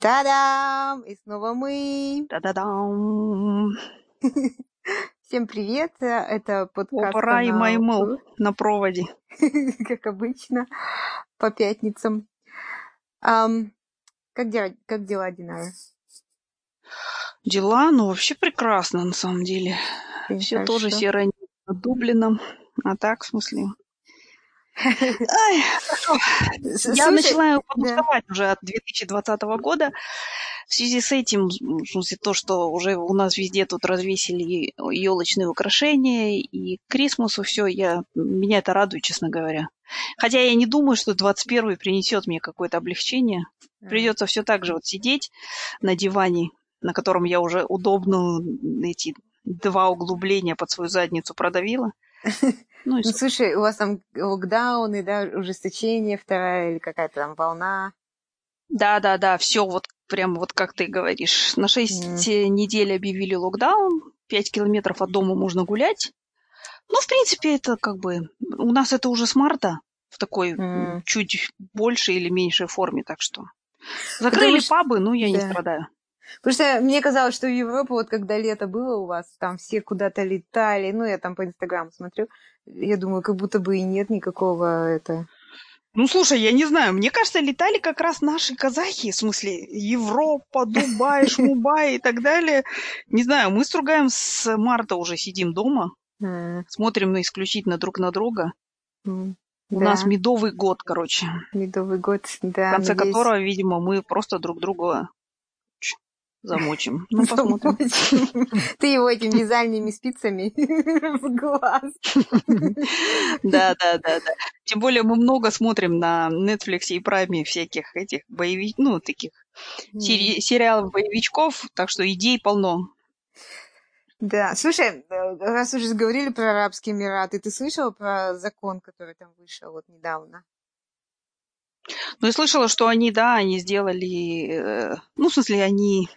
Та-дам! И снова мы. Та-да-дам! Всем привет! Это подкаст Опора и Маймыл на проводе. как обычно, по пятницам. Ам, как, дела, как дела, Динара? Дела, ну, вообще прекрасно, на самом деле. Все тоже серо над Дублином. А так, в смысле... Ай, Я начинаю да. подуставать уже от 2020 года. В связи с этим, в смысле, то, что уже у нас везде тут развесили елочные украшения и к Крисмусу все, я, меня это радует, честно говоря. Хотя я не думаю, что 21 принесет мне какое-то облегчение. Придется все так же вот сидеть на диване, на котором я уже удобно эти два углубления под свою задницу продавила. Ну и Ну, слушай, у вас там локдауны, да, ужесточение вторая или какая-то там волна. Да, да, да, все вот прямо вот как ты говоришь. На 6 недель объявили локдаун, 5 километров от дома можно гулять. Ну, в принципе, это как бы... У нас это уже с марта в такой М. чуть большей или меньшей форме, так что... Закрыли Потому пабы, ну, я не да. страдаю. Потому что мне казалось, что в Европу, вот когда лето было у вас, там все куда-то летали. Ну, я там по Инстаграму смотрю. Я думаю, как будто бы и нет никакого это... Ну, слушай, я не знаю, мне кажется, летали как раз наши казахи, в смысле, Европа, Дубай, Шмубай и так далее. Не знаю, мы с Ругаем с марта уже сидим дома, м, смотрим на исключительно друг на друга. У да, нас медовый год, короче, медовый год, да. в конце надеюсь. которого, видимо, мы просто друг друга замочим. Ну, посмотрим. Ты его этими вязальными спицами в глаз. Да, да, да, да. Тем более мы много смотрим на Netflix и Prime всяких этих боевик, ну, таких сери- сериалов боевичков, так что идей полно. Да, слушай, э, раз уже говорили про Арабские Эмираты, ты слышала про закон, который там вышел вот недавно? Ну, я слышала, что они, да, они сделали, э, ну, в смысле, они,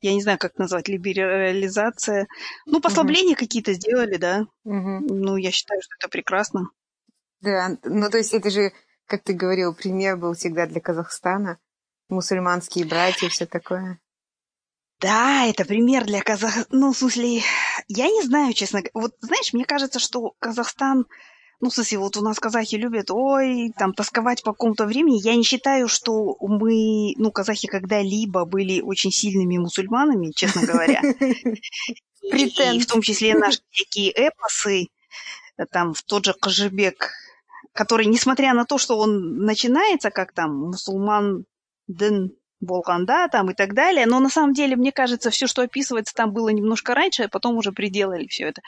я не знаю, как назвать, либерализация, ну, послабления какие-то сделали, да. Мгм. Ну, я считаю, что это прекрасно. Да, ну то есть это же, как ты говорил, пример был всегда для Казахстана. Мусульманские братья и все такое. Да, это пример для Казахстана. Ну, в смысле, я не знаю, честно говоря. Вот, знаешь, мне кажется, что Казахстан, ну, в смысле, вот у нас казахи любят, ой, там, тосковать по какому-то времени. Я не считаю, что мы, ну, казахи когда-либо были очень сильными мусульманами, честно говоря. И, в том числе наши всякие эпосы, там, в тот же Кожебек, который, несмотря на то, что он начинается как там мусульман дын Болганда там и так далее, но на самом деле, мне кажется, все, что описывается там, было немножко раньше, а потом уже приделали все это.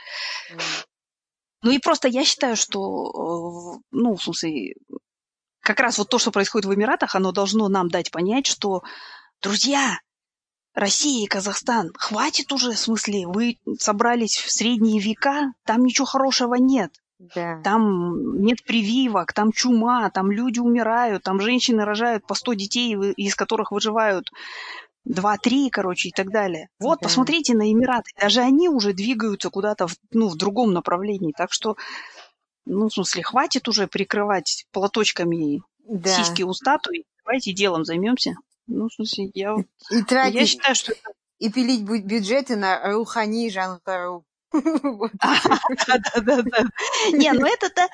Ну и просто я считаю, что, э, ну, в смысле, как раз вот то, что происходит в Эмиратах, оно должно нам дать понять, что, друзья, Россия и Казахстан, хватит уже, в смысле, вы собрались в средние века, там ничего хорошего нет. Да. Там нет прививок, там чума, там люди умирают, там женщины рожают по 100 детей, из которых выживают 2-3, короче, и так далее. Вот, Да. посмотрите на Эмираты. Даже они уже двигаются куда-то в, ну, в другом направлении. Так что, ну, в смысле, хватит уже прикрывать платочками Да. сиськи у статуи. Давайте делом займемся. Ну, в смысле, я, И я тратить, считаю, что и пилить бю- бюджеты на Рухани Жангару. Вот. Да-да-да. Не, ну это-то...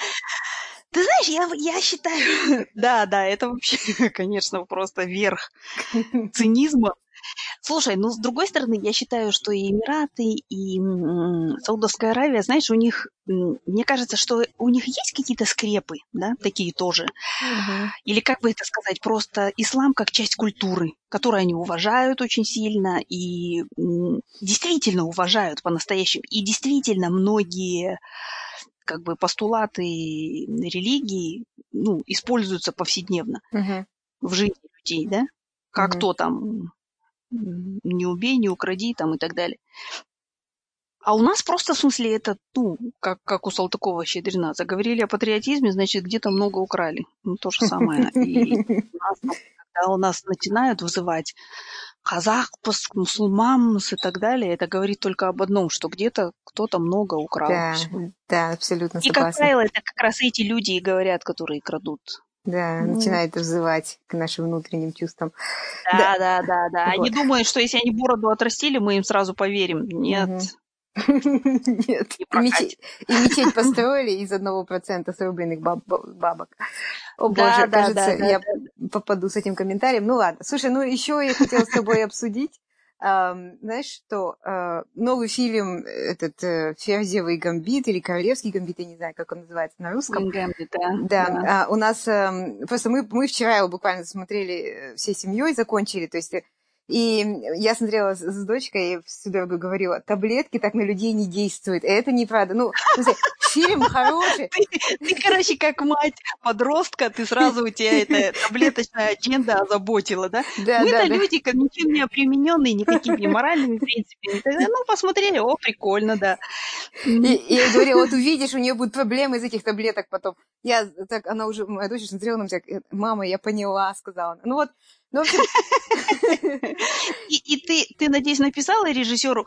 Ты знаешь, я, я считаю... Да, да, это вообще, конечно, просто верх цинизма. Слушай, ну, с другой стороны, я считаю, что и Эмираты, и Саудовская Аравия, знаешь, у них, мне кажется, что у них есть какие-то скрепы, да, такие тоже. Мгм. Или, как бы это сказать, просто ислам как часть культуры, которую они уважают очень сильно и действительно уважают по-настоящему. И действительно многие как бы постулаты религии ну, используются повседневно Мгм. в жизни людей, да? Как Мгм. то там не убей, не укради там и так далее. А у нас просто, в смысле, это, ну, как, как у Салтыкова Щедрина, заговорили о патриотизме, значит, где-то много украли. Ну, то же самое. И у нас, когда у нас начинают вызывать казах, мусульман и так далее, это говорит только об одном, что где-то кто-то много украл. Да, всего. да, абсолютно И, как согласна. правило, это как раз эти люди и говорят, которые крадут Да, Ну. начинает взывать к нашим внутренним чувствам. Да, да, да, да. Они Вот. думают, что если они бороду отрастили, мы им сразу поверим. Нет. Нет. Не И мечеть, и мечеть построили из одного процента срубленных баб- бабок. О Да, боже, да, кажется, да, да, я да. попаду с этим комментарием. Ну ладно. Слушай, ну еще я хотела с тобой обсудить. Знаешь что? а, новый фильм, этот э, «Ферзевый гамбит» или «Королевский гамбит», я не знаю, как он называется на русском. Queen Gambit, да. Да, а, у нас просто мы, мы вчера его буквально смотрели э, всей семьей, закончили, то есть э, и я смотрела с, с дочкой и всю дорогу говорила, таблетки так на людей не действуют, и это неправда. Ну, фильм хороший, Ты, короче, как мать подростка, ты сразу у тебя эта таблеточная агenda озаботила, да? да, Мы-то да, да. люди, как ничем не обремененные, никакими моральными принципами. Ну, посмотрели, о, прикольно, да. И, и я говорила, вот увидишь, у нее будут проблемы из этих таблеток потом. Я так, она уже, моя дочь смотрела на меня, мама, я поняла, сказала. Ну вот, ну, И, и ты, ты, надеюсь, написала режиссеру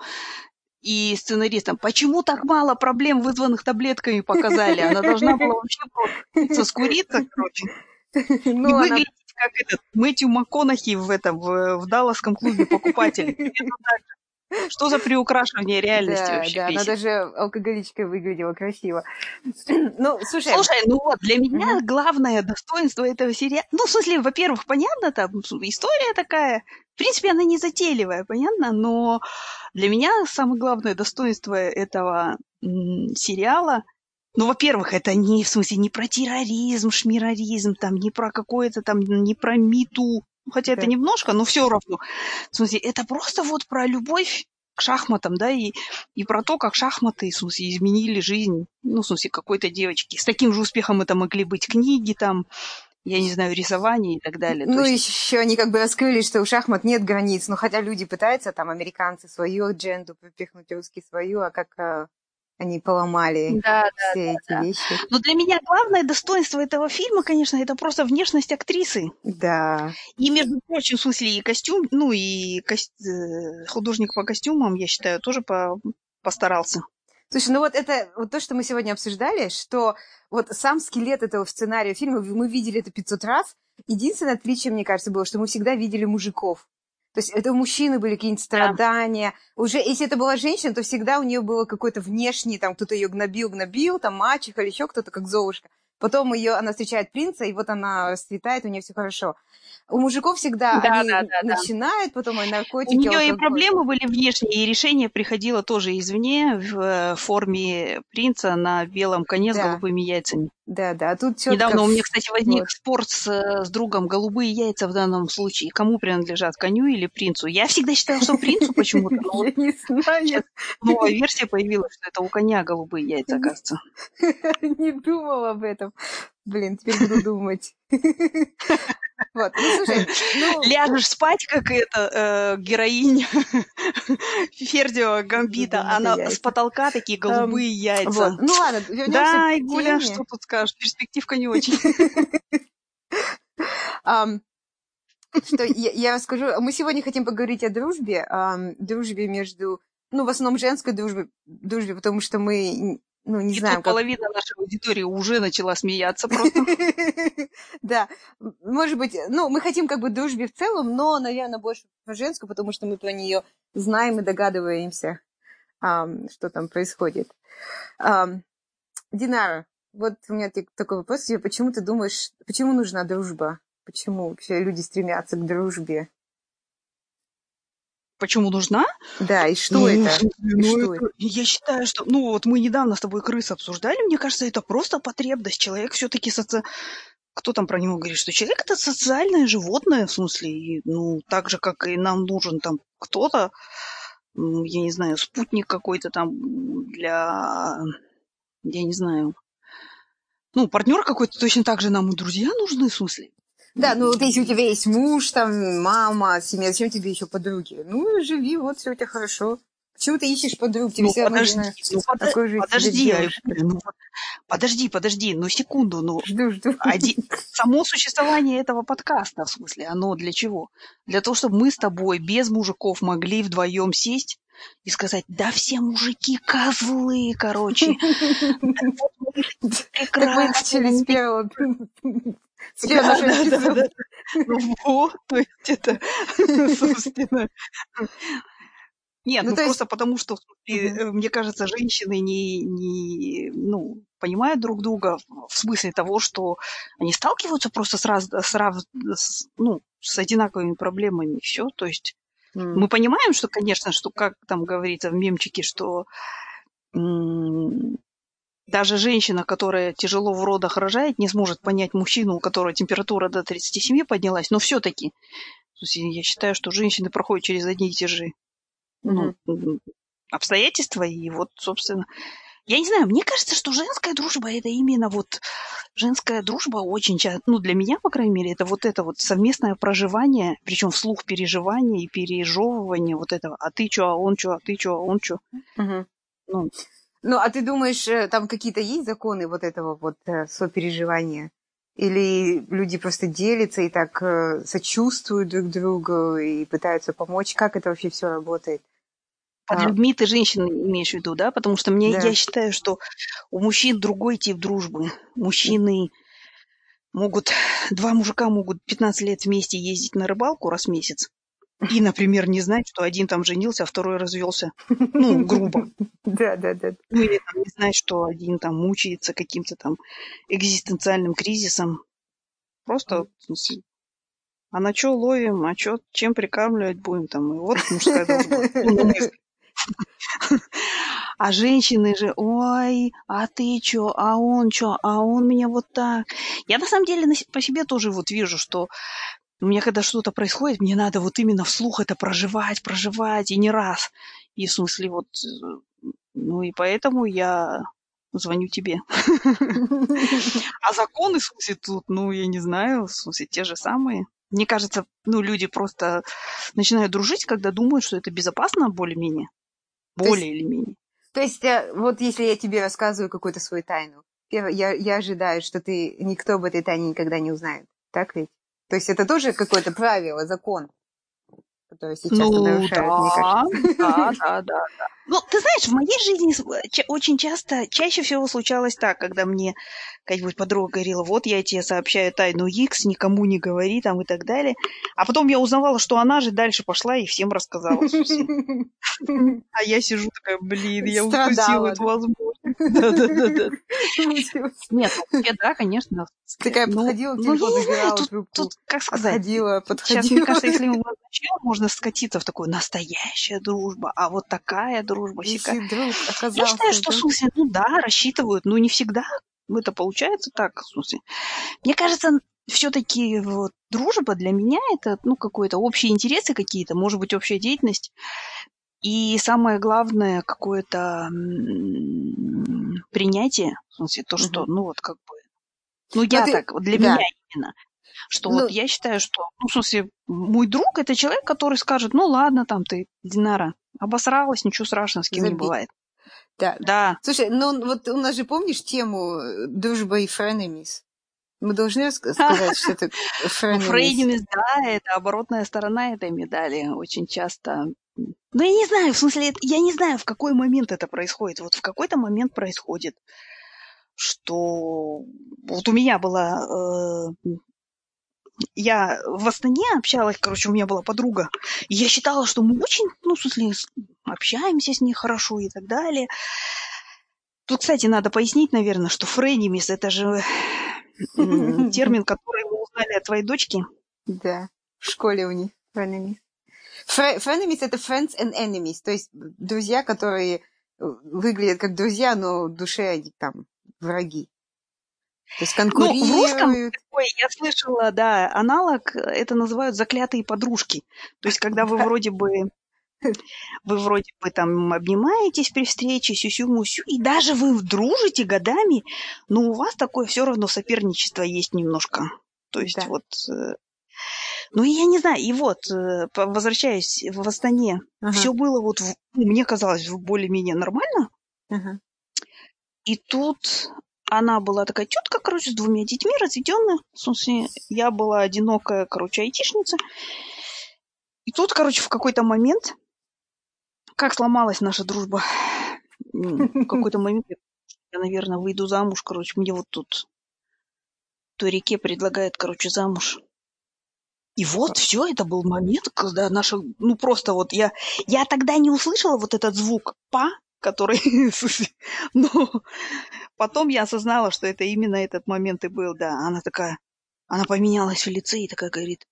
и сценаристам, почему так мало проблем, вызванных таблетками, показали? Она должна была вообще просто соскуриться, короче. и ну, она выглядеть как этот Мэтью МакКонахи в этом, в, в Далласском клубе покупателей. Что за приукрашивание реальности Да, вообще? да, она бесит? даже алкоголичкой выглядела красиво. Ну, слушай, Слушай, ну вот, для меня главное достоинство этого сериала... Ну, в смысле, во-первых, понятно, там история такая, в принципе, она не затейливая, понятно, но для меня самое главное достоинство этого сериала, ну, во-первых, это не, в смысле, не про терроризм, шмироризм, там, не про какое-то там, не про МИТУ, Хотя это Да. немножко, но все равно. В смысле, это просто вот про любовь к шахматам, да, и, и про то, как шахматы, в смысле, изменили жизнь, ну, в смысле, какой-то девочки. С таким же успехом это могли быть книги, там, я не знаю, рисование и так далее. Ну, есть- еще они как бы раскрыли, что у шахмат нет границ. Ну, хотя люди пытаются, там, американцы свою адженду пропихнуть, русские свою, а как а, они поломали Да, да, все эти да. вещи. Но для меня главное достоинство этого фильма, конечно, это просто внешность актрисы. Да. И, между прочим, в смысле, и костюм, ну, и кос- э, художник по костюмам, я считаю, тоже по- постарался. Слушай, ну вот это вот то, что мы сегодня обсуждали, что вот сам скелет этого сценария фильма, мы видели это 500 раз. Единственное отличие, мне кажется, было, что мы всегда видели мужиков. То есть это у мужчины были какие-нибудь страдания. Уже если это была женщина, то всегда у нее было какое-то внешнее, там кто-то ее гнобил, гнобил, там мачеха или еще кто-то, как Золушка. Потом ее, она встречает принца, и вот она расцветает, у нее все хорошо. У мужиков всегда Да, они да, да, да. начинают, потом и У наркотики, нее и алкоголь. проблемы были внешние, и решение приходило тоже извне в э, форме принца на белом коне с Да. голубыми яйцами. Да, да, тут четко Недавно у меня, кстати, возник вот. спор с, э, с другом. Голубые яйца в данном случае кому принадлежат, коню или принцу? Я всегда считала, что принцу почему-то. Я не знаю. новая версия появилась, что это у коня голубые яйца, кажется. Не думала об этом. Блин, теперь буду думать. Вот, ну слушай, ну, Ляжешь спать, как это, э, героиня Фердио Гамбита. Она яйца. с потолка такие голубые яйца. вот. Ну ладно, вернемся Да, к Игуля, теме. что тут скажешь? Перспективка не очень. Ам, что я, я расскажу. Мы сегодня хотим поговорить о дружбе, ам, дружбе между, ну, в основном женской дружбе, дружбе, потому что мы, ну, не И знаем, тут как половина нашей аудитории уже начала смеяться просто. Да, может быть, ну, мы хотим как бы дружбе в целом, но, наверное, больше про женскую, потому что мы про нее знаем и догадываемся, что там происходит. Динара, вот у меня так- такой вопрос. Почему ты думаешь, почему нужна дружба? Почему вообще люди стремятся к дружбе? Почему нужна? Да, и что Ну, это? слушай, И ну, что это- Я считаю, что... Ну, вот мы недавно с тобой крыс обсуждали, мне кажется, это просто потребность. Человек все-таки соци... Кто там про него говорит, что человек это социальное животное, в смысле, и, ну, так же, как и нам нужен там кто-то, я не знаю, спутник какой-то там для, я не знаю, ну, партнер какой-то, точно так же нам и друзья нужны, в смысле. Да, ну вот если у тебя есть муж, там, мама, семья, зачем тебе еще подруги? Ну, живи, вот, все у тебя хорошо. Почему ты ищешь подруг? Тебе Ну, все подожди, нужно ну, подо- такой же подожди, ну, подожди, подожди, ну, секунду, ну, Жду, жду. Оди- Само существование этого подкаста, в смысле, оно для чего? Для того, чтобы мы с тобой без мужиков могли вдвоем сесть и сказать, да все мужики козлы, короче. Так начали с первого Она Да, да, да, да. Ну вот, то есть это, собственно, нет, Ну, ну то есть... просто потому, что, э, мне кажется, женщины не, не ну, понимают друг друга в смысле того, что они сталкиваются просто с, раз, с, ну, с одинаковыми проблемами, все. То есть М. мы понимаем, что, конечно, что, как там говорится в мемчике, что м, даже женщина, которая тяжело в родах рожает, не сможет понять мужчину, у которого температура до 37 поднялась, но все-таки я считаю, что женщины проходят через одни и те же ну, обстоятельства, и вот, собственно, я не знаю, мне кажется, что женская дружба это именно вот женская дружба очень часто, ну, для меня, по крайней мере, это вот это вот совместное проживание, причем вслух переживания и пережевывания вот этого, а ты чё, а он чё, а ты чё, а он чё. Мгм. Ну, Ну, а ты думаешь, э, там какие-то есть законы вот этого вот э, сопереживания? Или люди просто делятся и так э, сочувствуют друг другу и пытаются помочь? Как это вообще все работает? под А, людьми ты женщин имеешь в виду, да? Потому что мне, да. я считаю, что у мужчин другой тип дружбы. Мужчины могут, два мужика могут 15 лет вместе ездить на рыбалку раз в месяц. И, например, не знать, что один там женился, а второй развелся. Ну, грубо. Да, да, да. Ну, или там, не знать, что один там мучается каким-то там экзистенциальным кризисом. Просто, а на что ловим, а чё, чем прикармливать будем там. И вот мужская дружба. Ну. А женщины же, ой, а ты чё, а он чё, а он меня вот так. Я на самом деле по себе тоже вот вижу, что у меня когда что-то происходит, мне надо вот именно вслух это проживать, проживать, и не раз. И в смысле вот, э, ну и поэтому я звоню тебе. А законы, в смысле, тут, ну, я не знаю, в смысле, те же самые. Мне кажется, ну, люди просто начинают дружить, когда думают, что это безопасно более-менее. Более или менее. то есть э, вот если я тебе рассказываю какую-то свою тайну, я, я ожидаю, что ты никто об этой тайне никогда не узнает. Так ведь? То есть это тоже какое-то правило, закон, который сейчас Ну, нарушают, мне да, кажется. да, да, да, да. Ну, ты знаешь, в моей жизни ча- очень часто, чаще всего случалось так, когда мне какая-нибудь подруга говорила, вот я тебе сообщаю тайну X, никому не говори там и так далее. А потом я узнавала, что она же дальше пошла и всем рассказала. А я сижу такая, блин, я упустила эту возможность. Нет, ну, да, конечно. Такая Ну, подходила ну, знаю, забирала тут, трубку. как сказать, Отходила, Сейчас, мне подходила. кажется, если мы начнем, можно скатиться в такую настоящая дружба, а вот такая дружба, сякая. Я считаю, что, в вдруг... смысле, ну да, рассчитывают, но не всегда это получается так, в смысле. Мне кажется, все-таки вот дружба для меня это, ну, какое-то общие интересы какие-то, может быть, общая деятельность. И самое главное, какое-то принятие, в смысле, то, что, Мгм. ну, вот как бы, ну, Ну, я ты... так, вот для Да. меня именно, что Ну, вот я считаю, что, ну, в смысле, мой друг это человек, который скажет, ну, ладно, там ты, Динара, обосралась, ничего страшного, с кем не забей. бывает. Да. Да, Слушай, ну вот у нас же, помнишь тему э, дружба и frenemies? Мы должны сказать, что это Ну, frenemies. да, это оборотная сторона этой медали очень часто. Ну, я не знаю, в смысле, я не знаю, в какой момент это происходит. Вот в какой-то момент происходит, что вот у меня была... э, я в Астане общалась, короче, у меня была подруга, и я считала, что мы очень, ну, в смысле, общаемся с ней хорошо и так далее. Тут, кстати, надо пояснить, наверное, что фрейнимис – это же термин, который мы узнали от твоей дочки. Да, в школе у них. Fre- Frenemies — это friends and enemies, то есть друзья, которые э, выглядят как друзья, но в душе они там враги. То есть Ну, в русском конкурируют. такой, я слышала, да, аналог, э, это называют заклятые подружки. То есть, когда вы вроде бы, вы вроде бы там обнимаетесь при встрече, сюсю-мусю, и даже вы дружите годами, но у вас такое все равно соперничество есть немножко. То есть Да. вот, э, ну и я не знаю, и вот, э, возвращаясь в Астане, Ага, все было вот, в- ну, мне казалось, более-менее нормально, ага. И тут она была такая тетка, короче, с двумя детьми, разведенная. В смысле, я была одинокая, короче, айтишница. И тут, короче, в какой-то момент, как сломалась наша дружба, в какой-то момент я, я, наверное, выйду замуж, короче, мне вот тут той реке предлагает, короче, замуж. И вот все, это был момент, когда наша, ну просто вот я, я тогда не услышала вот этот звук па, который, но потом я осознала, что это именно этот момент и был, да. Она такая, она поменялась в лице и такая говорит,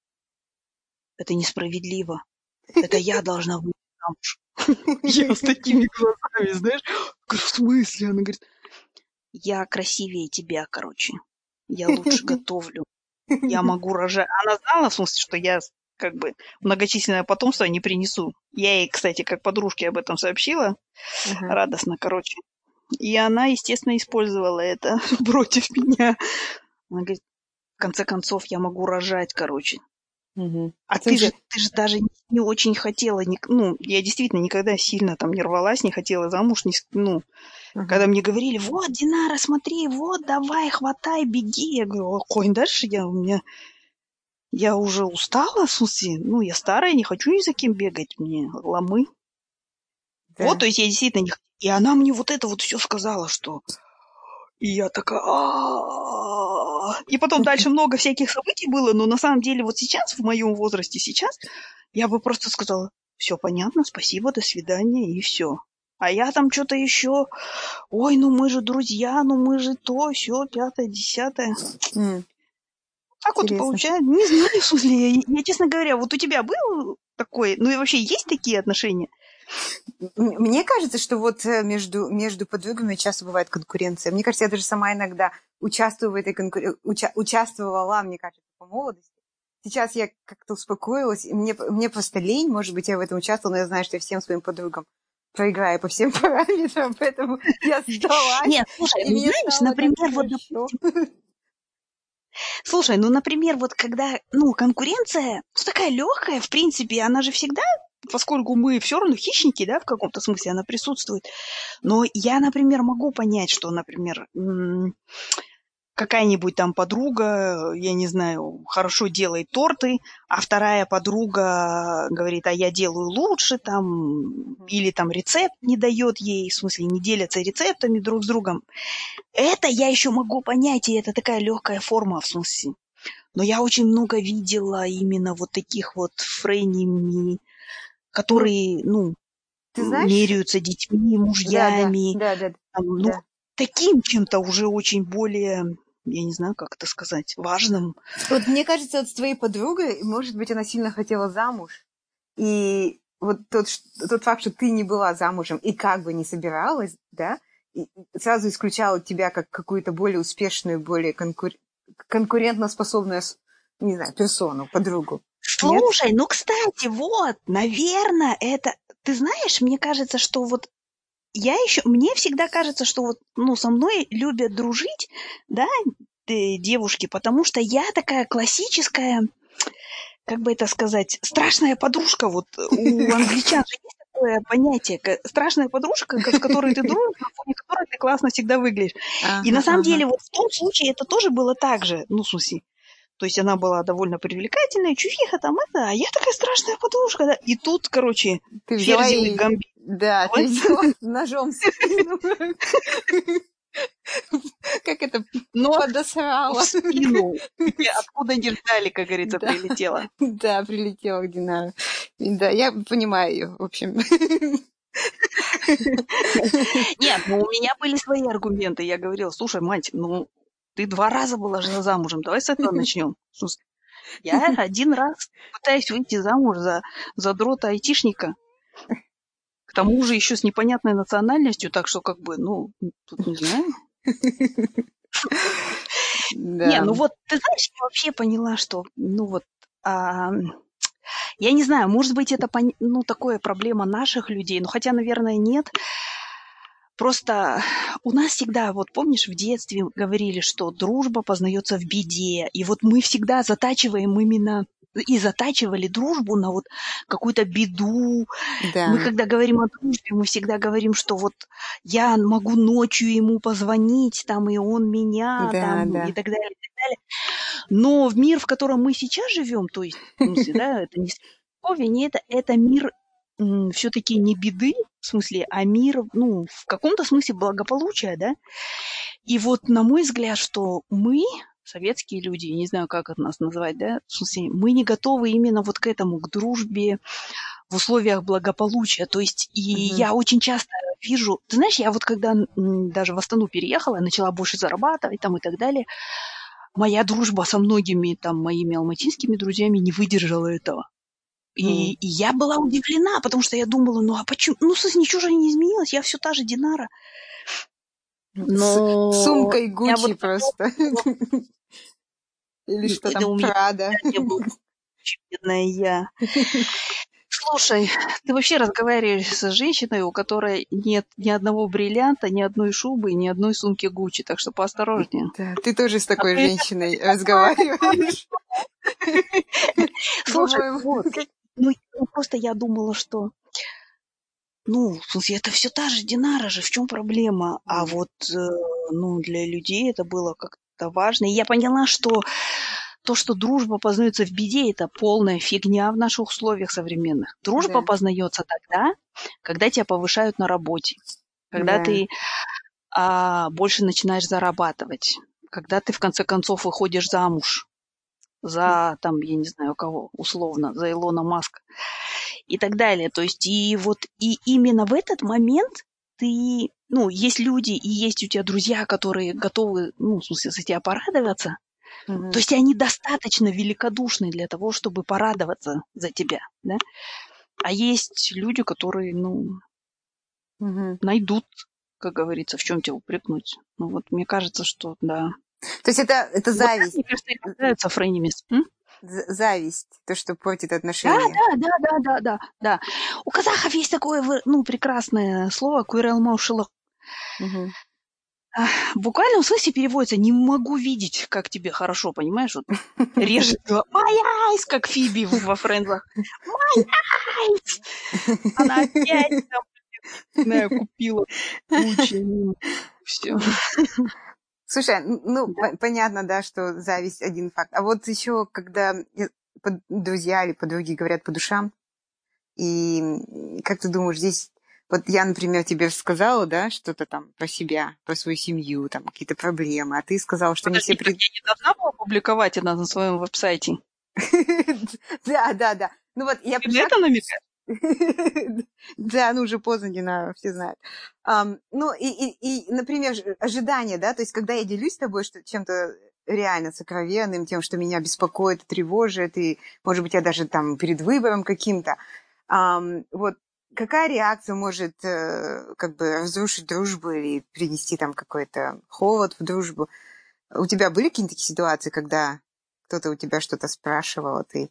это несправедливо, это я должна выйти замуж. Я с такими глазами, знаешь, в смысле? Она говорит, я красивее тебя, короче, я лучше готовлю, я могу рожать. Она знала, в смысле, что я как бы многочисленное потомство не принесу. Я ей, кстати, как подружке об этом сообщила, uh-huh. радостно, короче. И она, естественно, использовала это против меня. Она говорит, в конце концов, я могу рожать, короче. Угу. А ты же, ты же даже не очень хотела, не, ну, я действительно никогда сильно там не рвалась, не хотела замуж, не, ну, угу. когда мне говорили, вот, Динара, смотри, вот, давай, хватай, беги, я говорю, ой, дальше я, у меня, я уже устала, в смысле, ну, я старая, не хочу ни за кем бегать, мне ломы. Да. Вот, то есть я действительно не... И она мне вот это вот все сказала, что и я такая... И потом дальше много всяких событий было, но на самом деле вот сейчас, в моем возрасте сейчас, я бы просто сказала, все понятно, спасибо, до свидания, и все. А я там что-то еще, ой, ну мы же друзья, ну мы же то, все, пятое, десятое. Mm. Так вот получается, не знаю, в смысле, я, я, честно говоря, вот у тебя был такой, ну и вообще есть такие отношения? Мне кажется, что вот э, между, между подругами часто бывает конкуренция. Мне кажется, я даже сама иногда участвую в этой конкуренции, уча- участвовала, мне кажется, по молодости. Сейчас я как-то успокоилась, и мне, мне просто лень, может быть, я в этом участвовала, но я знаю, что я всем своим подругам проиграю по всем параметрам, поэтому я сдалась. Нет, слушай, ну знаешь, например, вот, допустим, Слушай, ну, например, вот когда, ну, конкуренция, ну, такая легкая, в принципе, она же всегда поскольку мы все равно хищники, да, в каком-то смысле она присутствует. Но я, например, могу понять, что, например, какая-нибудь там подруга, я не знаю, хорошо делает торты, а вторая подруга говорит, а я делаю лучше, там, или там рецепт не дает ей, в смысле, не делятся рецептами друг с другом. Это я еще могу понять, и это такая легкая форма, в смысле. Но я очень много видела именно вот таких вот фрейними которые, ну, ты знаешь? меряются детьми, мужьями. Да, да, да, там, ну, да. Таким чем-то уже очень более я не знаю, как это сказать, важным. Вот мне кажется, вот с твоей подругой, может быть, она сильно хотела замуж. И вот тот, тот факт, что ты не была замужем и как бы не собиралась, да, сразу исключала тебя как какую-то более успешную, более конкур... конкурентоспособную, не знаю, персону, подругу. Слушай, Нет? ну, кстати, вот, наверное, это... Ты знаешь, мне кажется, что вот я еще... Мне всегда кажется, что вот, ну, со мной любят дружить, да, девушки, потому что я такая классическая, как бы это сказать, страшная подружка. Вот у англичан же есть такое понятие, страшная подружка, с которой ты дружишь, на фоне которой ты классно всегда выглядишь. Ага, и на самом ага. деле вот в том случае это тоже было так же, ну, смысле, то есть она была довольно привлекательная, чувиха там это, а я такая страшная подружка, да. И тут, короче, ты взяла и... гамбит. Да, ты взяла ножом спину. Как это Но подосрала. спину. Откуда не ждали, как говорится, да. прилетела. Да, прилетела к Динару. Да, я понимаю ее, в общем. Нет, ну у меня были свои аргументы. Я говорила, слушай, мать, ну ты два раза была жена замужем, давай с этого начнем. Я один раз пытаюсь выйти замуж за, за дрота айтишника. К тому же еще с непонятной национальностью, так что как бы, ну, тут не знаю. Да. Не, ну вот, ты знаешь, я вообще поняла, что, ну вот, а, я не знаю, может быть, это, ну, такое проблема наших людей, но хотя, наверное, нет. Просто у нас всегда, вот помнишь, в детстве говорили, что дружба познается в беде. И вот мы всегда затачиваем именно и затачивали дружбу на вот какую-то беду. Да. Мы когда говорим о дружбе, мы всегда говорим, что вот я могу ночью ему позвонить, там, и он меня, да, там, да. и так далее, и так далее. Но в мир, в котором мы сейчас живем, то есть, да, это не не это, это мир все-таки не беды, в смысле, а мир, ну, в каком-то смысле благополучия, да. И вот, на мой взгляд, что мы, советские люди, не знаю, как это нас называть, да, в смысле, мы не готовы именно вот к этому, к дружбе в условиях благополучия. То есть, и угу. я очень часто вижу, ты знаешь, я вот когда даже в Астану переехала, начала больше зарабатывать там и так далее, моя дружба со многими там моими алматинскими друзьями не выдержала этого. И, mm. и я была удивлена, потому что я думала, ну а почему? Ну, слушай, ничего же не изменилось, я все та же Динара. Но... С сумкой Гуччи вот просто. Или что там, Прада. Бедная я. Слушай, ты вообще разговариваешь с женщиной, у которой нет ни одного бриллианта, ни одной шубы, ни одной сумки Гуччи, так что поосторожнее. Да, ты тоже с такой женщиной разговариваешь. Слушай, вот, ну, просто я думала, что ну, в смысле, это все та же Динара же, в чем проблема? А вот, э, ну, для людей это было как-то важно. И я поняла, что то, что дружба познается в беде, это полная фигня в наших условиях современных. Дружба да. познается тогда, когда тебя повышают на работе, когда да. ты а, больше начинаешь зарабатывать, когда ты в конце концов выходишь замуж за, там, я не знаю кого, условно, за Илона Маска и так далее. То есть и вот и именно в этот момент ты, ну, есть люди и есть у тебя друзья, которые готовы, ну, в смысле, за тебя порадоваться, Mm-hmm. То есть они достаточно великодушны для того, чтобы порадоваться за тебя, да? А есть люди, которые, ну, mm-hmm. найдут, как говорится, в чем тебя упрекнуть. Ну вот мне кажется, что да. То есть это, это зависть. Вот, мне кажется, являются frenemies. Зависть, то, что портит отношения. Да, да, да, да, да, да, да. У казахов есть такое, ну, прекрасное слово көре алмаушылық. Угу буквально в смысле переводится «не могу видеть, как тебе хорошо», понимаешь? Вот режет «My eyes», как Фиби во «Friends ах». «Майайс!» Она опять там, не знаю, купила кучу. Все. Слушай, ну, да. понятно, да, что зависть один факт. А вот еще, когда друзья или подруги говорят по душам, и как ты думаешь, здесь вот я, например, тебе сказала, да, что-то там про себя, про свою семью, там какие-то проблемы, а ты сказала, что Подожди, не все... Пред... Я не должна была публиковать это на своем веб-сайте? Да, да, да. Ну вот я... Ты это намекаешь? Да, ну уже поздно, знаю, все знают. ну и, и, например, ожидания, да, то есть когда я делюсь с тобой что, чем-то реально сокровенным, тем, что меня беспокоит, тревожит, и, может быть, я даже там перед выбором каким-то, вот какая реакция может э, как бы разрушить дружбу или принести там какой-то холод в дружбу? У тебя были какие-то ситуации, когда кто-то у тебя что-то спрашивал, а ты...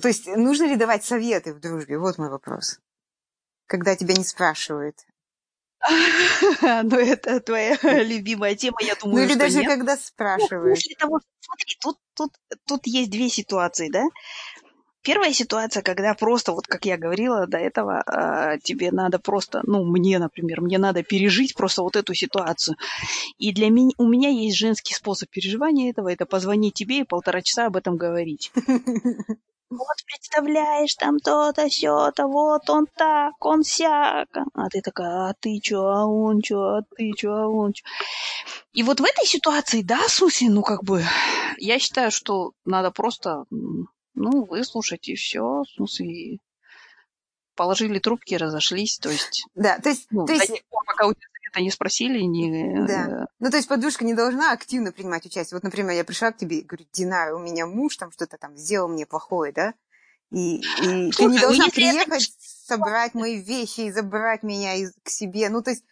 То есть нужно ли давать советы в дружбе? Вот мой вопрос. Когда тебя не спрашивают. Ну, это твоя любимая тема, я думаю, Ну, или даже когда ну, спрашивают. Смотри, тут, тут, тут есть две ситуации, да? Первая ситуация, когда просто, вот как я говорила до этого, а, тебе надо просто, ну, мне, например, мне надо пережить просто вот эту ситуацию. И для меня, у меня есть женский способ переживания этого, это позвонить тебе и полтора часа об этом говорить. Вот представляешь, там то-то, сё-то, вот он так, он сяк. А ты такая, а ты чё, а он чё, а ты чё, а он чё. И вот в этой ситуации, да, Суси, ну как бы, я считаю, что надо просто ну, выслушать и все. Смысле, положили трубки, разошлись, то есть... Да, то есть... Ну, то есть... Пор, пока у тебя это не спросили, не... Да. Э, ну, то есть подружка не должна активно принимать участие. Вот, например, я пришла к тебе и говорю, Дина, у меня муж там что-то там сделал мне плохое, да? И, и Слушай, ты не ну, должна ну, приехать, это... собрать мои вещи и забрать меня из, к себе. Ну, то есть...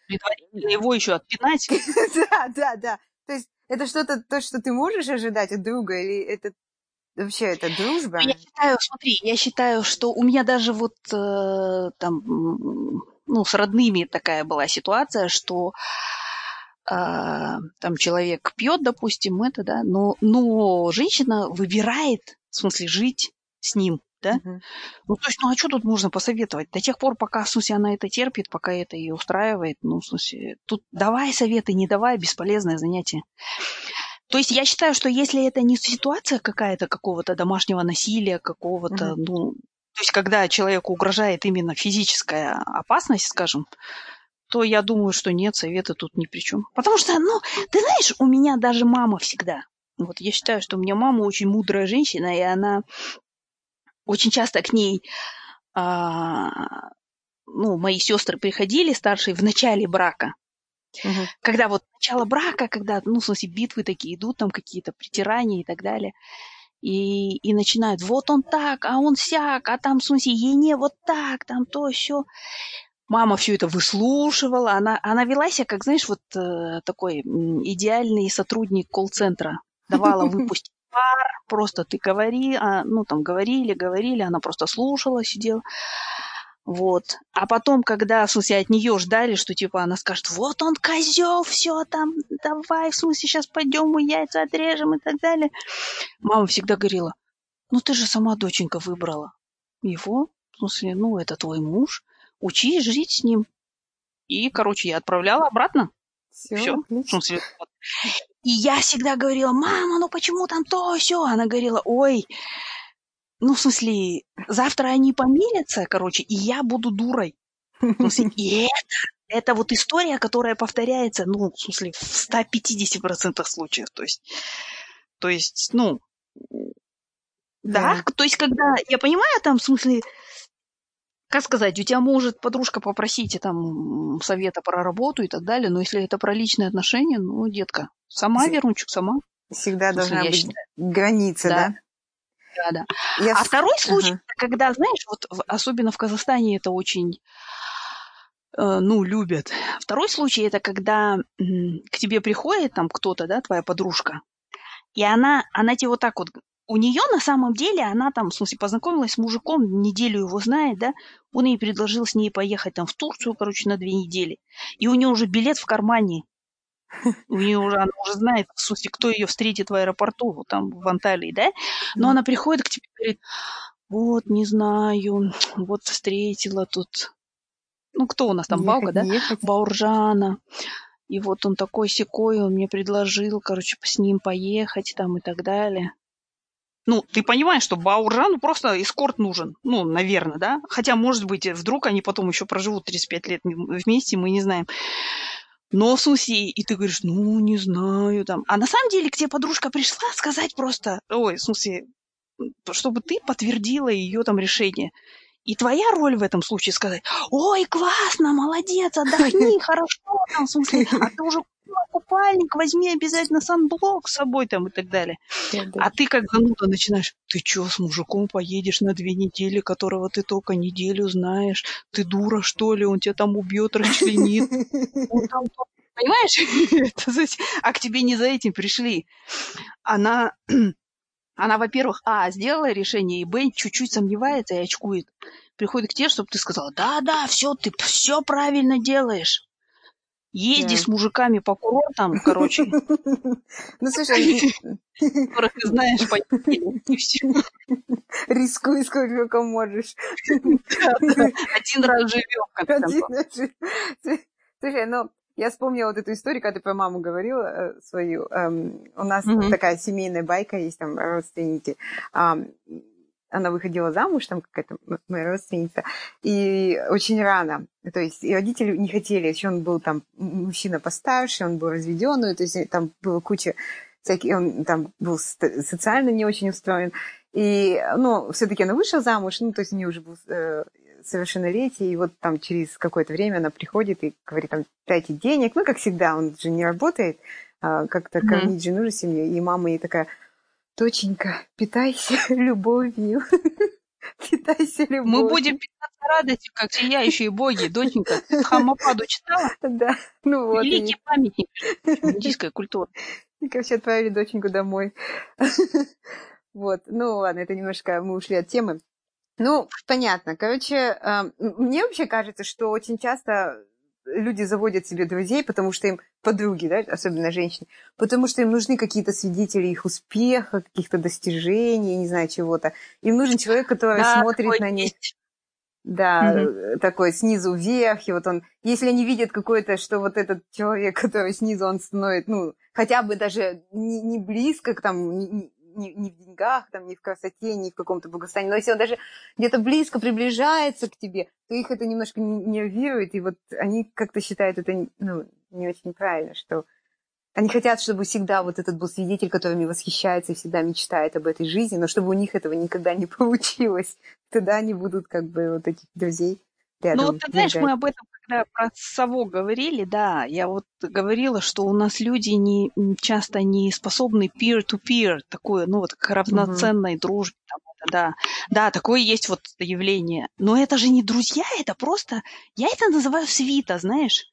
его еще отпинать. да, да, да. То есть это что-то, то, что ты можешь ожидать от друга, или это Вообще, это дружба? Я считаю, смотри, я считаю, что у меня даже вот э, там, ну, с родными такая была ситуация, что э, там человек пьет, допустим, это, да, но, но женщина выбирает, в смысле, жить с ним, да? Uh-huh. Ну, то есть, ну, а что тут можно посоветовать? До тех пор, пока, в смысле, она это терпит, пока это ее устраивает, ну, в смысле, тут давай советы, не давай, бесполезное занятие. То есть я считаю, что если это не ситуация какая-то какого-то домашнего насилия, какого-то, mm-hmm. ну, то есть когда человеку угрожает именно физическая опасность, скажем, то я думаю, что нет, советы тут ни при чем. Потому что, ну, ты знаешь, у меня даже мама всегда. Вот я считаю, что у меня мама очень мудрая женщина, и она очень часто к ней, а, ну, мои сестры приходили старшие в начале брака. Угу. Когда вот начало брака, когда, ну, в смысле, битвы такие идут, там какие-то притирания и так далее. И, и начинают, вот он так, а он сяк, а там, в смысле, ей не вот так, там то, все. Мама все это выслушивала, она, она вела себя, как, знаешь, вот э, такой идеальный сотрудник колл-центра. Давала выпустить пар, просто ты говори, а, ну, там, говорили, говорили, она просто слушала, сидела. Вот. А потом, когда, в смысле, от нее ждали, что, типа, она скажет, вот он козел, все там, давай, в смысле, сейчас пойдем, мы яйца отрежем и так далее. Мама всегда говорила, ну, ты же сама, доченька, выбрала его, в смысле, ну, это твой муж, учись жить с ним. И, короче, я отправляла обратно. Все. Все. В смысле, вот. И я всегда говорила, мама, ну почему там то, все? Она говорила, ой, ну, в смысле, завтра они помирятся, короче, и я буду дурой. В смысле, и это, это вот история, которая повторяется, ну, в смысле, в 150% случаев. То есть, то есть, ну, да, да, то есть, когда, я понимаю, там, в смысле, как сказать, у тебя может подружка попросить там совета про работу и так далее, но если это про личные отношения, ну, детка, сама, Верунчик, сама. Всегда должна быть считаю. граница, да? да? Да, да. Я... А второй случай, uh-huh. когда, знаешь, вот особенно в Казахстане это очень э, ну, любят. Второй случай это когда к тебе приходит там кто-то, да, твоя подружка, и она, она тебе вот так вот, у нее на самом деле, она там, в смысле, познакомилась с мужиком, неделю его знает, да, он ей предложил с ней поехать там в Турцию, короче, на две недели, и у нее уже билет в кармане, у нее уже, она уже знает, в смысле, кто ее встретит в аэропорту, вот там в Анталии, да? Но она приходит к тебе и говорит, вот, не знаю, вот встретила тут, ну, кто у нас там, Бауга, да? Бауржана. И вот он такой секой, он мне предложил, короче, с ним поехать там и так далее. Ну, ты понимаешь, что Бауржану просто эскорт нужен. Ну, наверное, да? Хотя, может быть, вдруг они потом еще проживут 35 лет вместе, мы не знаем. Но смысле, и ты говоришь, ну, не знаю, там. А на самом деле к тебе подружка пришла сказать просто, ой, в смысле, чтобы ты подтвердила ее там решение. И твоя роль в этом случае сказать, ой, классно, молодец, отдохни, хорошо, там, в смысле, а ты уже купальник, возьми обязательно санблок с собой там и так далее. А ты как зануда начинаешь, ты что, с мужиком поедешь на две недели, которого ты только неделю знаешь? Ты дура, что ли? Он тебя там убьет, расчленит. Понимаешь? а к тебе не за этим пришли. Она, она, во-первых, а, сделала решение, и б, чуть-чуть сомневается и очкует. Приходит к тебе, чтобы ты сказала, да-да, все, ты все правильно делаешь. Езди с мужиками по курортам, короче. Ну, слушай, которых ты знаешь по. Рискуй сколько можешь. Один раз живем, как Слушай, ну, я вспомнила вот эту историю, когда ты про маму говорила э, свою. Эм, у нас такая семейная байка есть, там родственники. Она выходила замуж, там какая-то моя родственница, и очень рано. То есть и родители не хотели, еще он был там мужчина постарше, он был разведенный, то есть там было куча всяких, он там был социально не очень устроен. И, ну, все-таки она вышла замуж, ну, то есть у нее уже был э, совершеннолетие, и вот там через какое-то время она приходит и говорит, там, дайте денег, ну, как всегда, он же не работает, а, как-то mm-hmm. кормить жену же семью, и мама ей такая, доченька, питайся любовью, питайся любовью. Мы будем питаться радостью, как сияющие боги, доченька. Хамападу читала? Да, ну вот. Великий памятник индийской культуры. И, короче, отправили доченьку домой. Вот, ну ладно, это немножко мы ушли от темы. Ну, понятно. Короче, э, мне вообще кажется, что очень часто люди заводят себе друзей, потому что им подруги, да, особенно женщины, потому что им нужны какие-то свидетели их успеха, каких-то достижений, не знаю, чего-то. Им нужен человек, который да, смотрит на них. Да, mm такой снизу вверх, и вот он, если они видят какой-то, что вот этот человек, который снизу, он становится, ну, хотя бы даже не, не близко к там, не, не, не в деньгах, там, не в красоте, не в каком-то благосостоянии, но если он даже где-то близко приближается к тебе, то их это немножко нервирует, и вот они как-то считают это ну, не очень правильно, что они хотят, чтобы всегда вот этот был свидетель, которыми восхищается и всегда мечтает об этой жизни, но чтобы у них этого никогда не получилось. Тогда они будут как бы вот таких друзей рядом. Ну вот ты знаешь, мы об этом когда про САВО говорили, да, я вот говорила, что у нас люди не, часто не способны peer-to-peer, такое, ну вот к равноценной mm-hmm. дружбе, там, да, да, такое есть вот явление. Но это же не друзья, это просто, я это называю свита, знаешь.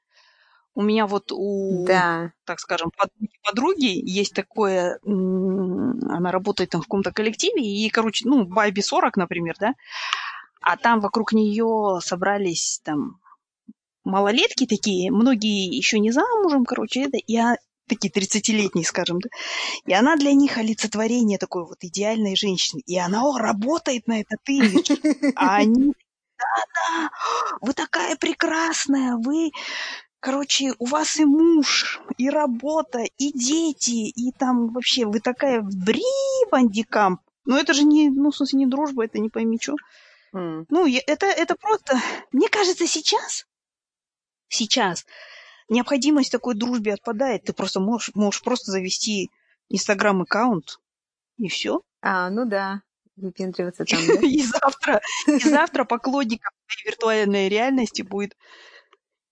У меня вот у, да. так скажем, подруги, подруги есть такое, она работает там в каком-то коллективе, и, короче, ну, Байби 40, например, да, а там вокруг нее собрались там малолетки такие, многие еще не замужем, короче, это, и а, такие 30-летние, скажем, да, и она для них олицетворение такой вот идеальной женщины, и она о, работает на этот имидж, а они, да-да, вы такая прекрасная, вы, короче, у вас и муж, и работа, и дети, и там вообще вы такая бри, бандикам, ну это же не, ну, в смысле, не дружба, это не пойми что. Mm. Ну, это, это просто... Мне кажется, сейчас сейчас необходимость такой дружбе отпадает. Ты просто можешь, можешь просто завести Инстаграм-аккаунт, и все. А, ну да, выпендриваться там, да? И завтра, и завтра поклонников виртуальной реальности будет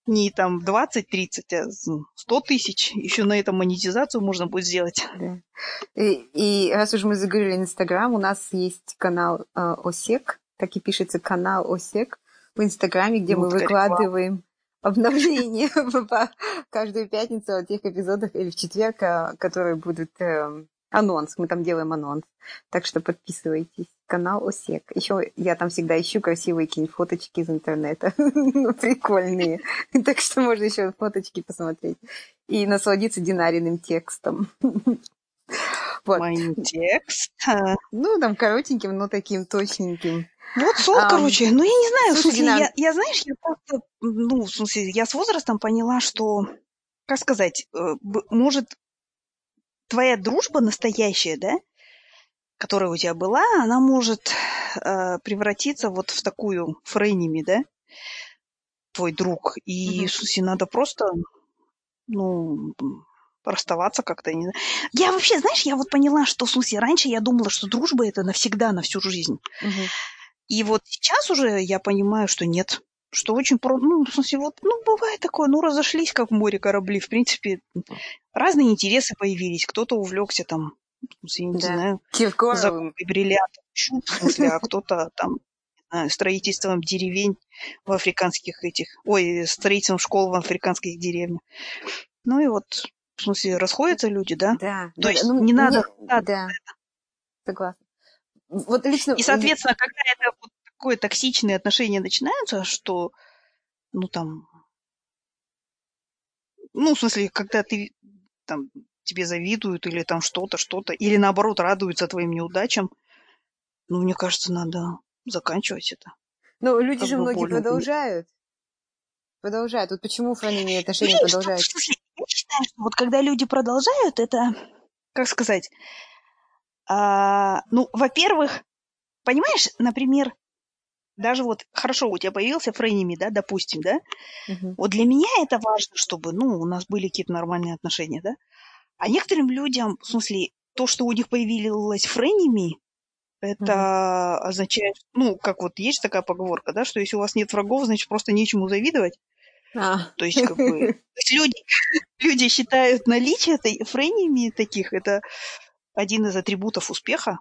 не там 20-30, а 100 тысяч. Еще на этом монетизацию можно будет сделать. Да. И, и раз уж мы заговорили Инстаграм, у нас есть канал э, ОСЕК, так и пишется канал ОСЕК в Инстаграме, где мы выкладываем обновление по каждую пятницу о тех эпизодах или в четверг, а, которые будут э, анонс. Мы там делаем анонс. Так что подписывайтесь. Канал Осек. Еще я там всегда ищу красивые какие-нибудь фоточки из интернета. ну, прикольные. так что можно еще фоточки посмотреть. И насладиться динариным текстом. вот. Моим текстом? Ну, там коротеньким, но таким точненьким. Вот сон, а, короче, ну я не знаю, слушай, в смысле, я, я, знаешь, я просто, ну, в смысле, я с возрастом поняла, что, как сказать, э, может, твоя дружба настоящая, да, которая у тебя была, она может э, превратиться вот в такую фрейними, да, твой друг. И, mm-hmm. смысле, надо просто, ну, расставаться как-то. Не... Я вообще, знаешь, я вот поняла, что, в смысле, раньше я думала, что дружба это навсегда, на всю жизнь. Mm-hmm. И вот сейчас уже я понимаю, что нет. Что очень про... Ну, в смысле, вот, ну, бывает такое, ну, разошлись, как в море корабли. В принципе, разные интересы появились. Кто-то увлекся там, я не да. знаю, закупкой бриллиантов, в смысле, а кто-то там строительством деревень в африканских этих, ой, строительством школ в африканских деревнях. Ну и вот, в смысле, расходятся люди, да? Да. То да, есть ну, не надо... Не, да, согласна. Вот лично... И, соответственно, когда это вот такое токсичные отношения начинаются, что, ну, там, ну, в смысле, когда ты там тебе завидуют или там что-то, что-то, или наоборот радуются твоим неудачам, ну, мне кажется, надо заканчивать это. Ну, люди как же многие больно. продолжают. Продолжают. Вот почему хранение отношений Видишь, продолжает? я считаю, что вот когда люди продолжают, это, как сказать, а, ну, во-первых, понимаешь, например, даже вот хорошо, у тебя появился фрейними, да, допустим, да, угу. вот для меня это важно, чтобы, ну, у нас были какие-то нормальные отношения, да, а некоторым людям, в смысле, то, что у них появилось фрейними, это угу. означает, ну, как вот есть такая поговорка, да, что если у вас нет врагов, значит, просто нечему завидовать. А. То есть, как бы, люди, люди считают наличие этой фрейними таких, это один из атрибутов успеха.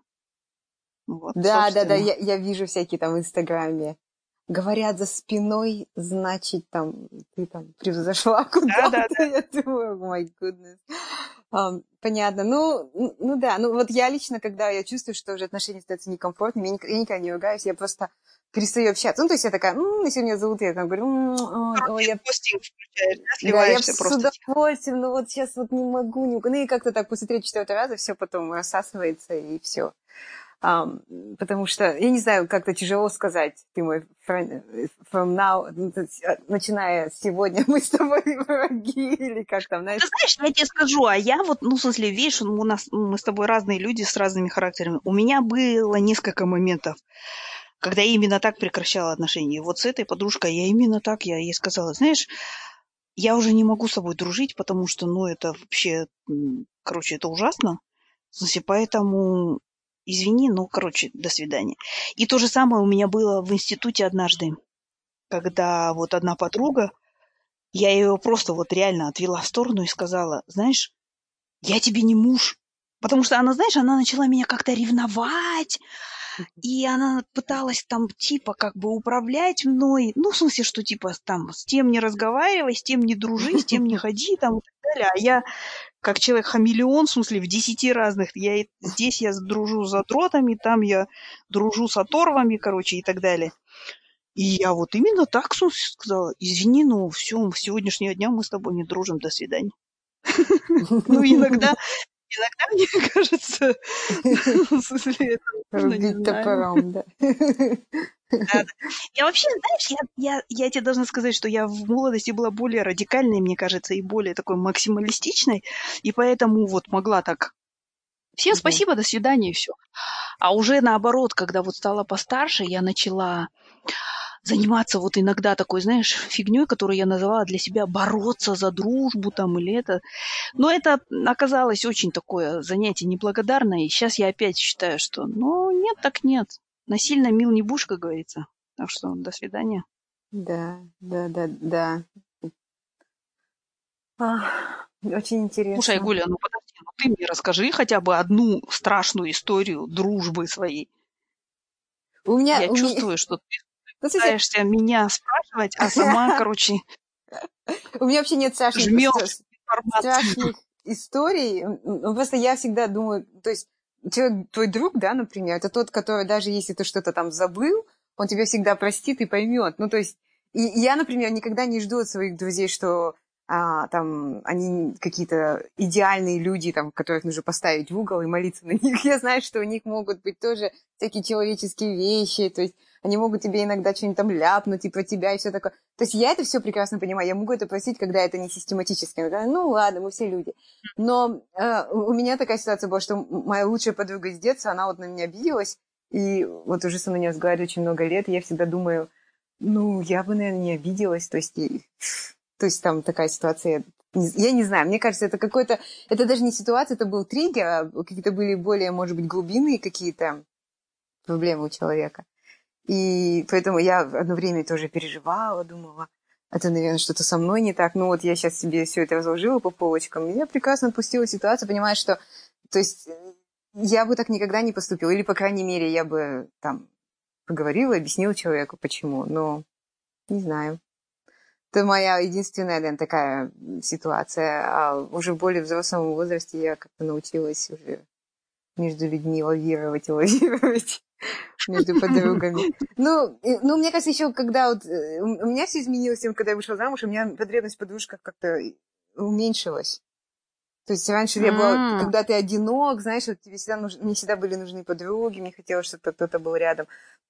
Вот, да, да, да, я, я вижу всякие там в Инстаграме. Говорят за спиной, значит, там, ты там превзошла куда-то. Да, да, да. Я думаю, мой oh goodness. Понятно. Ну, ну да, ну вот я лично, когда я чувствую, что уже отношения становятся некомфортными, я, никогда не ругаюсь, я просто перестаю общаться. Ну, то есть я такая, если меня зовут, я там говорю, м-м, о, я... да, я с удовольствием, но вот сейчас вот не могу, не могу. Ну и как-то так после третьего-четвертого раза все потом рассасывается и все. Потому что, я не знаю, как-то тяжело сказать, ты мой friend, from now, ну, а, начиная с сегодня мы с тобой враги, или как там, знаешь. Ты знаешь, я тебе скажу, а я вот, ну, в смысле, видишь, у нас, мы с тобой разные люди с разными характерами. У меня было несколько моментов, когда я именно так прекращала отношения. Вот с этой подружкой я именно так, я ей сказала, знаешь, я уже не могу с тобой дружить, потому что, ну, это вообще, короче, это ужасно. В поэтому извини, ну, короче, до свидания. И то же самое у меня было в институте однажды, когда вот одна подруга, я ее просто вот реально отвела в сторону и сказала, знаешь, я тебе не муж. Потому что она, знаешь, она начала меня как-то ревновать, и она пыталась там типа как бы управлять мной, ну, в смысле, что типа там с тем не разговаривай, с тем не дружи, с тем не ходи, там и так далее. А я как человек-хамелеон, в смысле, в десяти разных. Я здесь я дружу с задротами, там я дружу с оторвами, короче, и так далее. И я вот именно так сказала, извини, но все, с сегодняшнего дня мы с тобой не дружим, до свидания. Ну, иногда, иногда, мне кажется, в смысле, это Рубить топором, да. Я вообще, знаешь, я, я, я тебе должна сказать, что я в молодости была более радикальной, мне кажется, и более такой максималистичной, и поэтому вот могла так Всем спасибо, до свидания, и все. А уже наоборот, когда вот стала постарше, я начала заниматься вот иногда такой, знаешь, фигней, которую я называла для себя бороться за дружбу там или это. Но это оказалось очень такое занятие неблагодарное. И сейчас я опять считаю, что ну нет, так нет. Насильно мил не будешь, как говорится. Так что до свидания. Да, да, да, да. А, очень интересно. Слушай, Гуля, ну подожди, ну ты мне расскажи хотя бы одну страшную историю дружбы своей. У меня, я у чувствую, меня... что ты ну, пытаешься меня спрашивать, а сама, короче... У меня вообще нет страшных, страшных историй. Просто я всегда думаю, то есть твой друг, да, например, это тот, который даже если ты что-то там забыл, он тебя всегда простит и поймет. Ну, то есть, и я, например, никогда не жду от своих друзей, что а, там они какие-то идеальные люди, там, которых нужно поставить в угол и молиться на них. Я знаю, что у них могут быть тоже всякие человеческие вещи, то есть они могут тебе иногда что-нибудь там ляпнуть, типа тебя и все такое. То есть я это все прекрасно понимаю. Я могу это просить, когда это не систематически. Когда, ну ладно, мы все люди. Но э, у меня такая ситуация была, что моя лучшая подруга из детства, она вот на меня обиделась. И вот уже со мной не разговариваю очень много лет, и я всегда думаю, ну, я бы, наверное, не обиделась. То есть, и, то есть там такая ситуация, я не знаю, мне кажется, это какой-то, это даже не ситуация, это был триггер, а какие-то были более, может быть, глубинные какие-то проблемы у человека. И поэтому я одно время тоже переживала, думала, это, наверное, что-то со мной не так. Ну вот я сейчас себе все это разложила по полочкам. И я прекрасно отпустила ситуацию, понимая, что... То есть я бы так никогда не поступила. Или, по крайней мере, я бы там поговорила, объяснила человеку, почему. Но не знаю. Это моя единственная, наверное, такая ситуация. А уже в более взрослом возрасте я как-то научилась уже между людьми лавировать и лавировать между подругами. Ну, ну, мне кажется, еще когда вот... Э, у меня все изменилось, когда я вышла замуж, у меня потребность в подружках как-то уменьшилась. То есть раньше я была, когда ты одинок, знаешь, вот тебе всегда нужны, мне всегда были нужны подруги, мне хотелось, чтобы кто-то был рядом.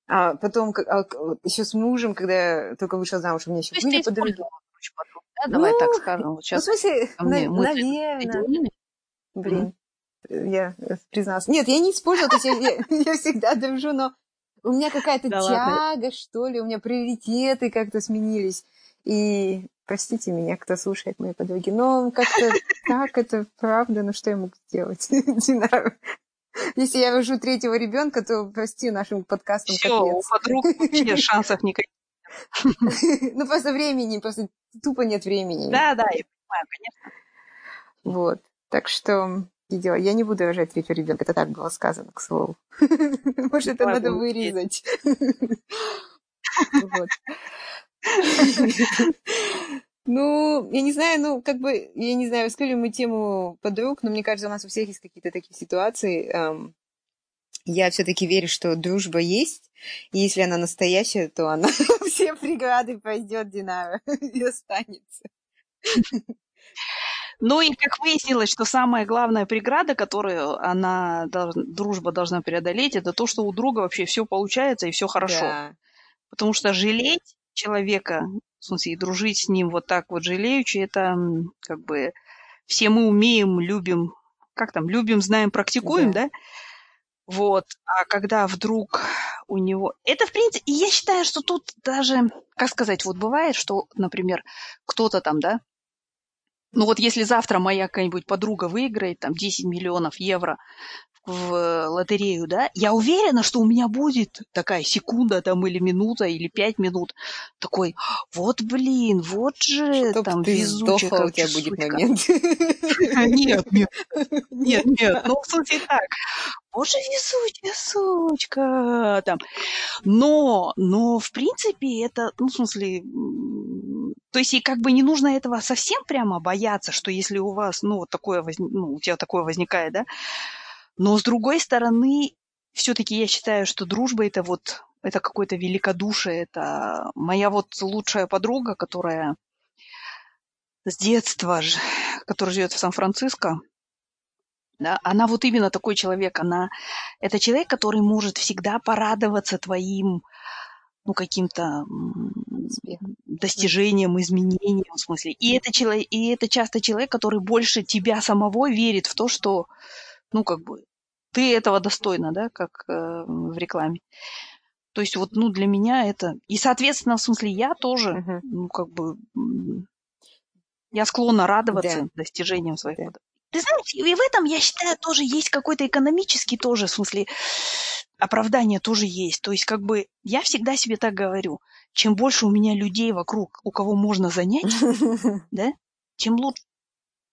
А потом, а, еще с мужем, когда я только вышла замуж, у меня еще были подруги. Да? Давай ну, так скажем. Вот сейчас ну, в смысле, на, наверное. Блин я призналась. Нет, я не использовала, то есть я, я, я всегда дружу, но у меня какая-то да тяга, ладно. что ли, у меня приоритеты как-то сменились. И простите меня, кто слушает мои подруги, но как-то так это правда, ну что я могу сделать? Знаю. Если я рожу третьего ребенка, то прости нашим подкастам Все, у подруг вообще шансов никаких. Ну, просто времени, просто тупо нет времени. Да, да, я понимаю, конечно. Вот. Так что видео. Я не буду рожать третьего ребенка. Это так было сказано, к слову. Может, это надо вырезать. Ну, я не знаю, ну, как бы, я не знаю, раскрыли мы тему подруг, но мне кажется, у нас у всех есть какие-то такие ситуации. Я все-таки верю, что дружба есть, и если она настоящая, то она все преграды пройдет Динара и останется. Ну и как выяснилось, что самая главная преграда, которую она дружба должна преодолеть, это то, что у друга вообще все получается и все хорошо. Да. Потому что жалеть человека, в смысле, и дружить с ним вот так вот жалеючи, это как бы все мы умеем, любим, как там, любим, знаем, практикуем, да? да? Вот. А когда вдруг у него... Это, в принципе, я считаю, что тут даже, как сказать, вот бывает, что, например, кто-то там, да, ну вот если завтра моя какая-нибудь подруга выиграет там 10 миллионов евро в лотерею, да, я уверена, что у меня будет такая секунда там или минута или пять минут такой, вот блин, вот же Чтоб там ты везучая, сдохла, у тебя будет момент. Нет, нет, нет, нет, ну в смысле так, боже, везучая сучка, там. Но, но в принципе это, ну в смысле, то есть и как бы не нужно этого совсем прямо бояться, что если у вас, ну вот такое, ну у тебя такое возникает, да, но с другой стороны, все-таки я считаю, что дружба это вот это какое-то великодушие. Это моя вот лучшая подруга, которая с детства, которая живет в Сан-Франциско, да, она вот именно такой человек, она это человек, который может всегда порадоваться твоим ну, каким-то достижением, изменением, в смысле. И это, человек, и это часто человек, который больше тебя самого верит в то, что, ну, как бы, ты этого достойна, да, как э, в рекламе. То есть вот, ну, для меня это... И, соответственно, в смысле, я тоже, ну, как бы... Я склонна радоваться да. достижениям своих. Да. Ты знаешь, и в этом, я считаю, тоже есть какой-то экономический тоже, в смысле, оправдание тоже есть. То есть, как бы, я всегда себе так говорю, чем больше у меня людей вокруг, у кого можно занять, да, тем лучше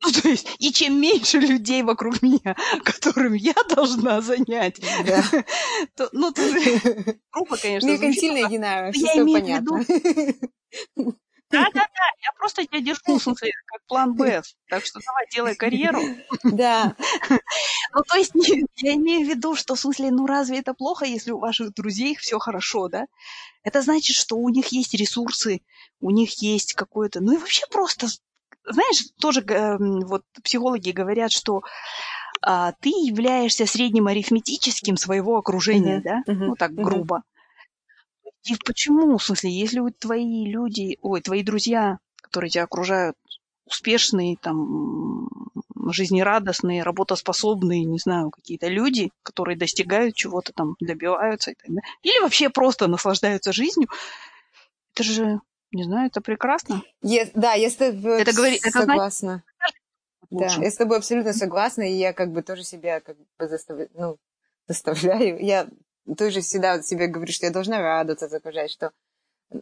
ну, то есть, и чем меньше людей вокруг меня, которым я должна занять, да. то, ну, то, грубо, конечно. Меркантильная Динара, я имею понятно. в виду... Да-да-да, я просто тебя держу, в смысле, как план Б. Так что давай, делай карьеру. Да. Ну, то есть, я имею в виду, что, в смысле, ну, разве это плохо, если у ваших друзей все хорошо, да? Это значит, что у них есть ресурсы, у них есть какое-то... Ну, и вообще просто знаешь, тоже вот психологи говорят, что а, ты являешься средним арифметическим своего окружения, uh-huh, да, uh-huh, ну так грубо. Uh-huh. И почему, в смысле, если у твои люди, ой, твои друзья, которые тебя окружают, успешные, там, жизнерадостные, работоспособные, не знаю, какие-то люди, которые достигают чего-то там, добиваются и так далее, или вообще просто наслаждаются жизнью, это же не знаю, это прекрасно. Я, да, я с тобой это говорит, согласна. Это да, я с тобой абсолютно согласна, и я как бы тоже себя как бы заставляю, ну, заставляю. Я тоже всегда себе говорю, что я должна радоваться, окружать, что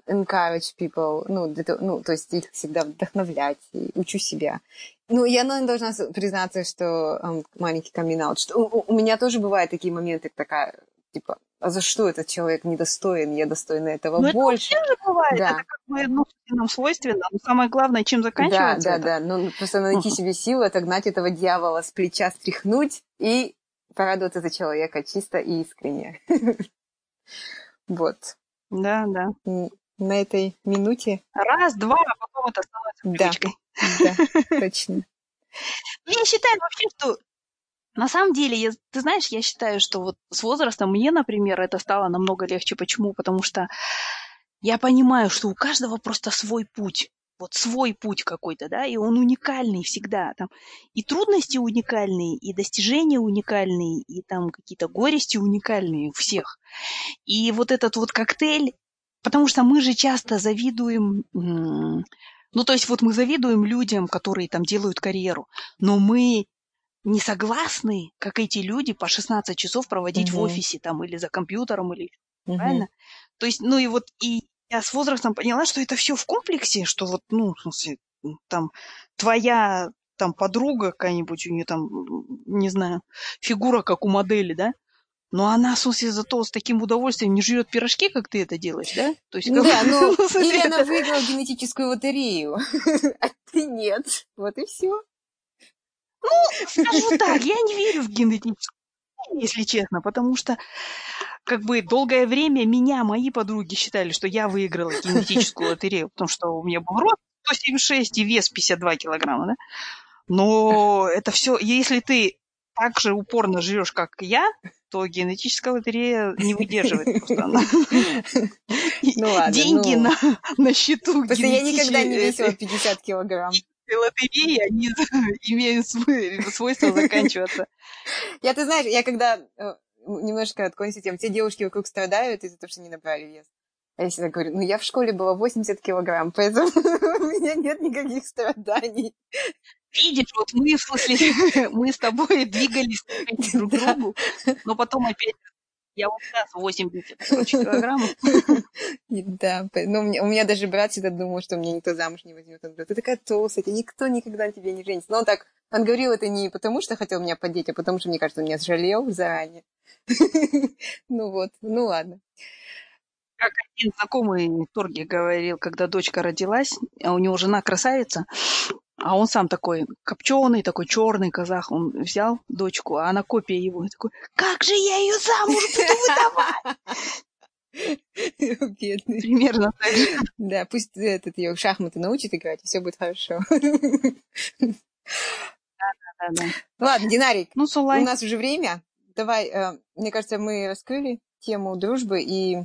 encourage people, ну, это, ну, то есть их всегда вдохновлять, и учу себя. Ну, я ну, должна признаться, что um, маленький камин что у, у меня тоже бывают такие моменты, такая, типа, а за что этот человек недостоин, я достойна этого ну, больше. Это же бывает, да. это как бы ну, нам свойственно, но самое главное, чем заканчивается Да, да, это? да, ну просто найти себе силу, отогнать этого дьявола с плеча, стряхнуть и порадоваться за человека чисто и искренне. Вот. Да, да. На этой минуте. Раз, два, а потом это становится привычкой. Да, точно. Ну, я считаю вообще, что на самом деле, я, ты знаешь, я считаю, что вот с возрастом мне, например, это стало намного легче. Почему? Потому что я понимаю, что у каждого просто свой путь. Вот свой путь какой-то, да, и он уникальный всегда. Там и трудности уникальные, и достижения уникальные, и там какие-то горести уникальные у всех. И вот этот вот коктейль, потому что мы же часто завидуем, ну, то есть вот мы завидуем людям, которые там делают карьеру, но мы не согласны, как эти люди, по 16 часов проводить угу. в офисе там или за компьютером, или угу. правильно? То есть, ну и вот и я с возрастом поняла, что это все в комплексе, что вот, ну, в смысле, там твоя там подруга какая-нибудь, у нее там, не знаю, фигура как у модели, да? Но она, в смысле, зато с таким удовольствием не жрет пирожки, как ты это делаешь, да? То есть, как... Да, ну, или она выиграла генетическую лотерею, а ты нет. Вот и все. Ну, скажу так, я не верю в генетическую, если честно, потому что как бы долгое время меня мои подруги считали, что я выиграла генетическую лотерею, потому что у меня был рост 176 и вес 52 килограмма, да? Но это все, если ты так же упорно живешь, как я, то генетическая лотерея не выдерживает просто. Ну. Деньги ну. на, счету Просто я никогда не весила 50 килограмм. Этой лотереи, они имеют свой- свойство заканчиваться. Я, ты знаешь, я когда э, немножко отклонюсь от темы, все девушки вокруг страдают из-за того, что не набрали вес. А я всегда говорю, ну я в школе была 80 килограмм, поэтому у меня нет никаких страданий. Видишь, вот мы, в смысле, мы с тобой двигались друг к другу, но потом опять я вот сейчас 80 короче, килограммов. Да, по- ну, у меня, даже брат всегда думал, что меня никто замуж не возьмет. Он говорит, ты такая толстая, никто никогда тебе не женится. Но он так, он говорил это не потому, что хотел меня поддеть, а потому что, мне кажется, он меня жалел заранее. Ну вот, ну ладно. Как один знакомый в торге говорил, когда дочка родилась, а у него жена красавица, а он сам такой копченый, такой черный казах. Он взял дочку, а она копия его. И такой, как же я ее замуж буду выдавать? Бедный. Примерно так же. Да, пусть этот ее в шахматы научит играть, и все будет хорошо. Ладно, Динарик, Ну, у Сулай, нас уже время. Давай, э, мне кажется, мы раскрыли тему дружбы и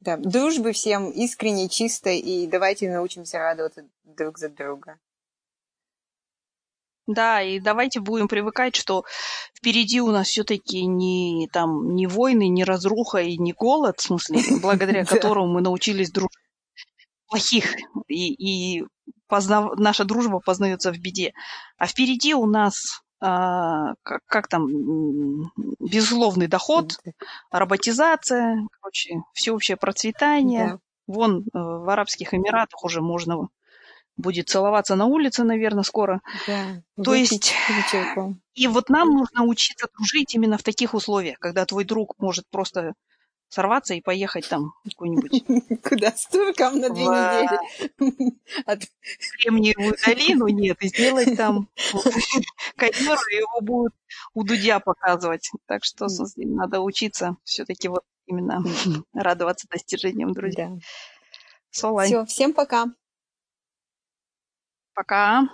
да, дружбы всем искренней, чистой, и давайте научимся радоваться друг за друга. Да, и давайте будем привыкать, что впереди у нас все-таки не там не войны, не разруха и не голод, в смысле, благодаря Да. которому мы научились дружить плохих, и, и познав- наша дружба познается в беде. А впереди у нас а, как, как там безусловный доход, роботизация, короче, всеобщее процветание. Да. Вон э, в Арабских Эмиратах уже можно будет целоваться на улице, наверное, скоро. Да. То есть вечерком. и вот нам нужно учиться дружить именно в таких условиях, когда твой друг может просто сорваться и поехать там в какую-нибудь Куда? С турком на две недели. От- Кремниевую долину, нет, и сделать там карьеру, и его будут у Дудя показывать. Так что, надо учиться все-таки вот именно радоваться достижениям друзей. Все, всем пока. Пока.